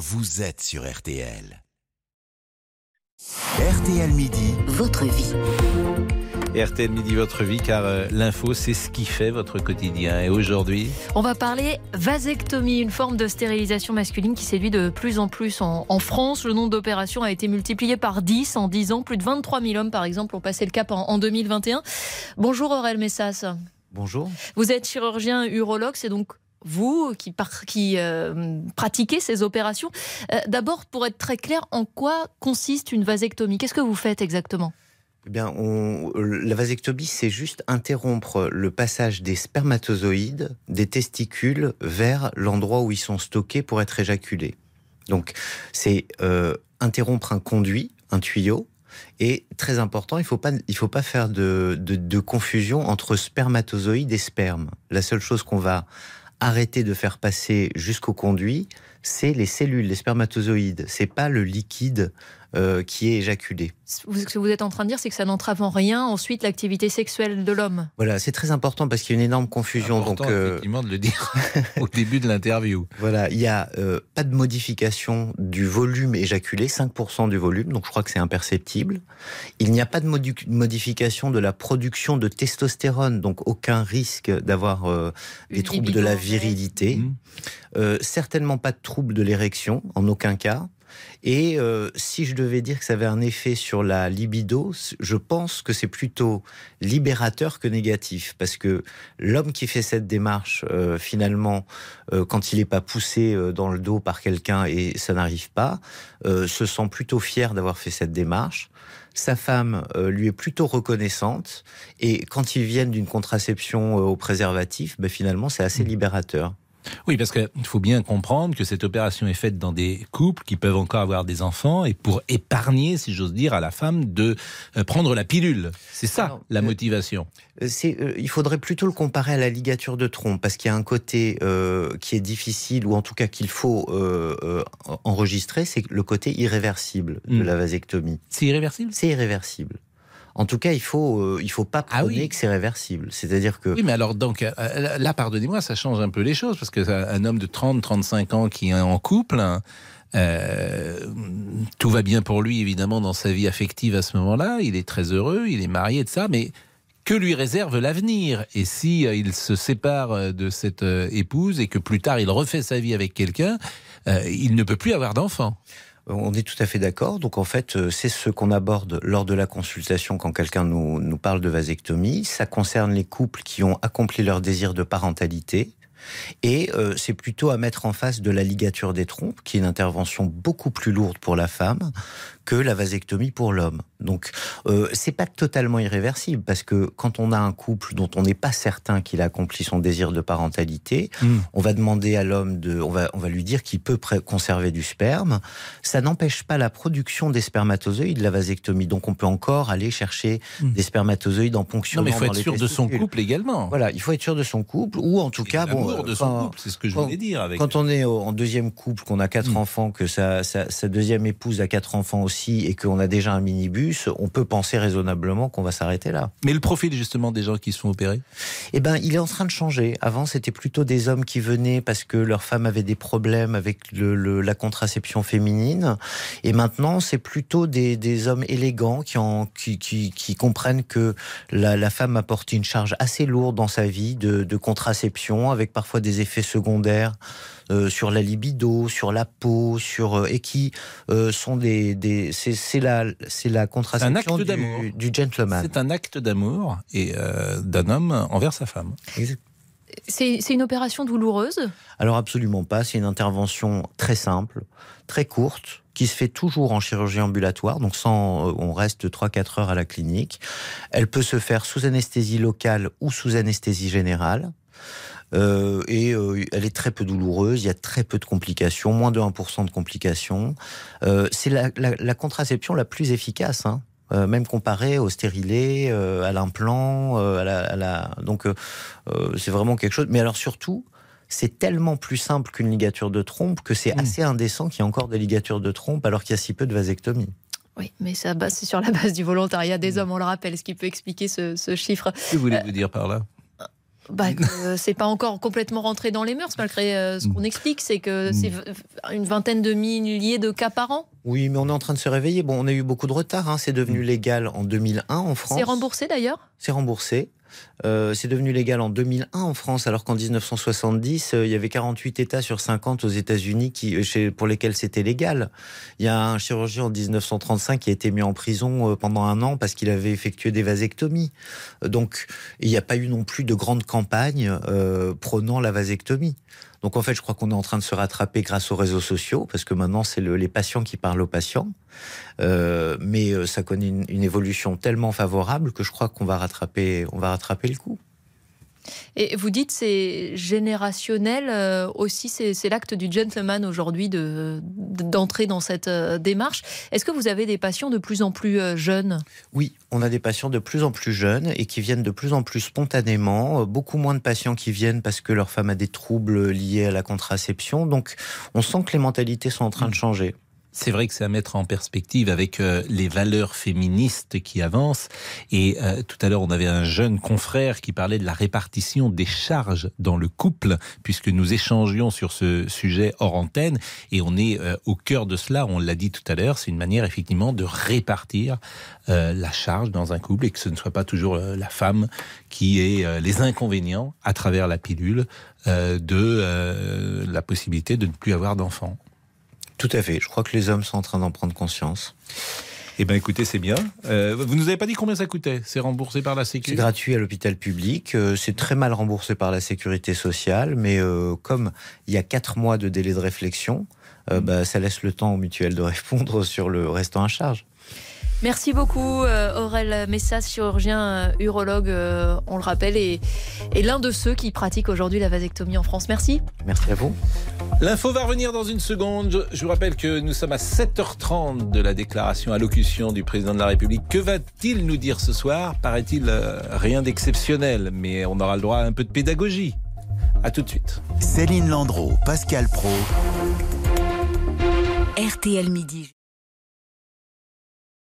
vous êtes sur RTL. RTL Midi, votre vie. RTL Midi, votre vie, car euh, l'info, c'est ce qui fait votre quotidien. Et aujourd'hui? On va parler vasectomie, une forme de stérilisation masculine qui séduit de plus en plus en, en France. Le nombre d'opérations a été multiplié par 10 en 10 ans. Plus de 23 000 hommes, par exemple, ont passé le cap en, en 2021. Bonjour Aurel Messas. Bonjour. Vous êtes chirurgien urologue, c'est donc vous qui, par, euh, pratiquez ces opérations. Euh, D'abord, pour être très clair, en quoi consiste une vasectomie? Qu'est-ce que vous faites exactement? Eh bien, la vasectomie, c'est juste interrompre le passage des spermatozoïdes, des testicules, vers l'endroit où ils sont stockés pour être éjaculés. Donc, c'est euh, interrompre un conduit, un tuyau. Et très important, il ne faut pas, faire de confusion entre spermatozoïdes et sperme. La seule chose qu'on va arrêter de faire passer jusqu'au conduit, c'est les cellules, les spermatozoïdes. C'est pas le liquide euh, qui est éjaculé. Vous- Ce que vous êtes en train de dire, c'est que ça n'entrave en rien ensuite l'activité sexuelle de l'homme. Voilà, c'est très important parce qu'il y a une énorme confusion. Important, Donc, euh, effectivement, de le dire au début de l'interview. voilà, il n'y a euh, pas de modification du volume éjaculé, 5% du volume, donc je crois que c'est imperceptible. Il n'y a pas de modu- modification de la production de testostérone, donc aucun risque d'avoir euh, des troubles de la virilité. Mmh. Euh, certainement pas de troubles de l'érection, en aucun cas. Et euh, si je devais dire que ça avait un effet sur la libido, je pense que c'est plutôt libérateur que négatif, parce que l'homme qui fait cette démarche, euh, finalement, euh, quand il n'est pas poussé dans le dos par quelqu'un et ça n'arrive pas, se sent plutôt fier d'avoir fait cette démarche. Sa femme euh, lui est plutôt reconnaissante, et quand ils viennent d'une contraception euh, au préservatif, ben, finalement, c'est assez libérateur. Oui, parce qu'il faut bien comprendre que cette opération est faite dans des couples qui peuvent encore avoir des enfants et pour épargner, si j'ose dire, à la femme de euh, prendre la pilule. C'est ça Alors, la euh, motivation. Euh, euh, il faudrait plutôt le comparer à la ligature de trompe, parce qu'il y a un côté euh, qui est difficile, ou en tout cas qu'il faut enregistrer, c'est le côté irréversible de Mm. la vasectomie. C'est irréversible? C'est irréversible. En tout cas, il faut, euh, il faut pas Ah prôner oui. que c'est réversible. C'est-à-dire que Oui, mais alors, donc, euh, là, pardonnez-moi, ça change un peu les choses, parce que un homme de 30, 35 ans qui est en couple, euh, tout va bien pour lui, évidemment, dans sa vie affective à ce moment-là, il est très heureux, il est marié, de ça, mais que lui réserve l'avenir? Et si euh, il se sépare euh, de cette euh, épouse et que plus tard il refait sa vie avec quelqu'un, euh, il ne peut plus avoir d'enfant. On est tout à fait d'accord. Donc en fait, euh, c'est ce qu'on aborde lors de la consultation quand quelqu'un nous, nous parle de vasectomie. Ça concerne les couples qui ont accompli leur désir de parentalité. Et euh, c'est plutôt à mettre en face de la ligature des trompes, qui est une intervention beaucoup plus lourde pour la femme que la vasectomie pour l'homme. Donc euh, c'est pas totalement irréversible parce que quand on a un couple dont on n'est pas certain qu'il a accompli son désir de parentalité, on va demander à l'homme de, on va, on va lui dire qu'il peut conserver du sperme. Ça n'empêche pas la production des spermatozoïdes, la vasectomie. Donc on peut encore aller chercher Mm. des spermatozoïdes en Non, ponctionnant mais il faut être sûr de son couple également. Voilà, il faut être sûr de son couple ou en tout Et cas, bon, l'amour de son quand- couple, c'est ce que je quand- voulais dire avec. quand on est en deuxième couple, qu'on a quatre Mm. enfants, que sa, sa, sa deuxième épouse a quatre enfants aussi, et qu'on a déjà un minibus, on peut penser raisonnablement qu'on va s'arrêter là. Mais le profil justement des gens qui se font opérer Eh ben, il est en train de changer. Avant, c'était plutôt des hommes qui venaient parce que leur femme avait des problèmes avec le, le- la contraception féminine. Et maintenant, c'est plutôt des, des hommes élégants qui, en, qui, qui, qui comprennent que la, la femme apporte une charge assez lourde dans sa vie de, de contraception, avec parfois des effets secondaires euh, sur la libido, sur la peau, sur euh, et qui euh, sont des, des c'est c'est la c'est la contraception acte d'amour. du, du gentleman. C'est un acte d'amour et euh, d'un homme envers sa femme. C'est c'est une opération douloureuse? Alors absolument pas, c'est une intervention très simple, très courte, qui se fait toujours en chirurgie ambulatoire, donc sans, on reste 3-4 heures à la clinique. Elle peut se faire sous anesthésie locale ou sous anesthésie générale. Euh, et euh, elle est très peu douloureuse, il y a très peu de complications, moins de 1% de complications. Euh, c'est la, la- la contraception la plus efficace, hein. Euh, même comparée au stérilet, euh, à l'implant, euh, à, la, à la- donc c'est vraiment quelque chose. Mais alors surtout, c'est tellement plus simple qu'une ligature de trompe que c'est Mm. assez indécent qu'il y ait encore des ligatures de trompe alors qu'il y a si peu de vasectomie. Oui, mais c'est sur la base du volontariat des hommes, on le rappelle, ce qui peut expliquer ce, ce chiffre. Que voulez-vous dire par là? Bah, c'est pas encore complètement rentré dans les mœurs, malgré ce qu'on explique. C'est que c'est une vingtaine de milliers de cas par an. Oui, mais on est en train de se réveiller. Bon, on a eu beaucoup de retard. Hein. C'est devenu légal en 2001 en France. C'est remboursé d'ailleurs? C'est remboursé. Euh, c'est devenu légal en 2001 en France, alors qu'en 1970, euh, il y avait 48 États sur 50 aux États-Unis euh, pour lesquels c'était légal. Il y a un chirurgien en 1935 qui a été mis en prison pendant un an parce qu'il avait effectué des vasectomies. Donc, il n'y a pas eu non plus de grande campagne prônant la vasectomie. Donc en fait, je crois qu'on est en train de se rattraper grâce aux réseaux sociaux, parce que maintenant, c'est les patients qui parlent aux patients. Euh, mais euh, ça connaît une, une, évolution tellement favorable que je crois qu'on va rattraper, on va rattraper le coup. Et vous dites c'est générationnel euh, aussi, c'est l'acte du gentleman aujourd'hui d'entrer dans cette euh, démarche. Est-ce que vous avez des patients de plus en plus euh, jeunes? Oui, on a des patients de plus en plus jeunes et qui viennent de plus en plus spontanément. Beaucoup moins de patients qui viennent parce que leur femme a des troubles liés à la contraception. Donc on sent que les mentalités sont en train de mmh. changer. C'est vrai que c'est à mettre en perspective avec euh, les valeurs féministes qui avancent. Et euh, tout à l'heure, on avait un jeune confrère qui parlait de la répartition des charges dans le couple, puisque nous échangions sur ce sujet hors antenne. Et on est euh, au cœur de cela, on l'a dit tout à l'heure, c'est une manière effectivement de répartir la charge dans un couple et que ce ne soit pas toujours la femme qui ait les inconvénients à travers la pilule de la possibilité de ne plus avoir d'enfants. Tout à fait. Je crois que les hommes sont en train d'en prendre conscience. Eh bien, écoutez, c'est bien. Euh, vous nous avez pas dit combien ça coûtait C'est remboursé par la Sécurité C'est gratuit à l'hôpital public. Euh, c'est très mal remboursé par la Sécurité sociale. Mais euh, comme il y a quatre mois de délai de réflexion, mm. bah, ça laisse le temps aux mutuelles de répondre sur le restant à charge. Merci beaucoup Aurel Messas, chirurgien urologue, on le rappelle, et, et l'un de ceux qui pratiquent aujourd'hui la vasectomie en France. Merci. Merci à vous. L'info va revenir dans une seconde. Je vous rappelle que nous sommes à 7h30 de la déclaration allocution du président de la République. Que va-t-il nous dire ce soir? Paraît-il euh, rien d'exceptionnel, mais on aura le droit à un peu de pédagogie. A tout de suite. Céline Landreau, Pascal Pro. RTL Midi.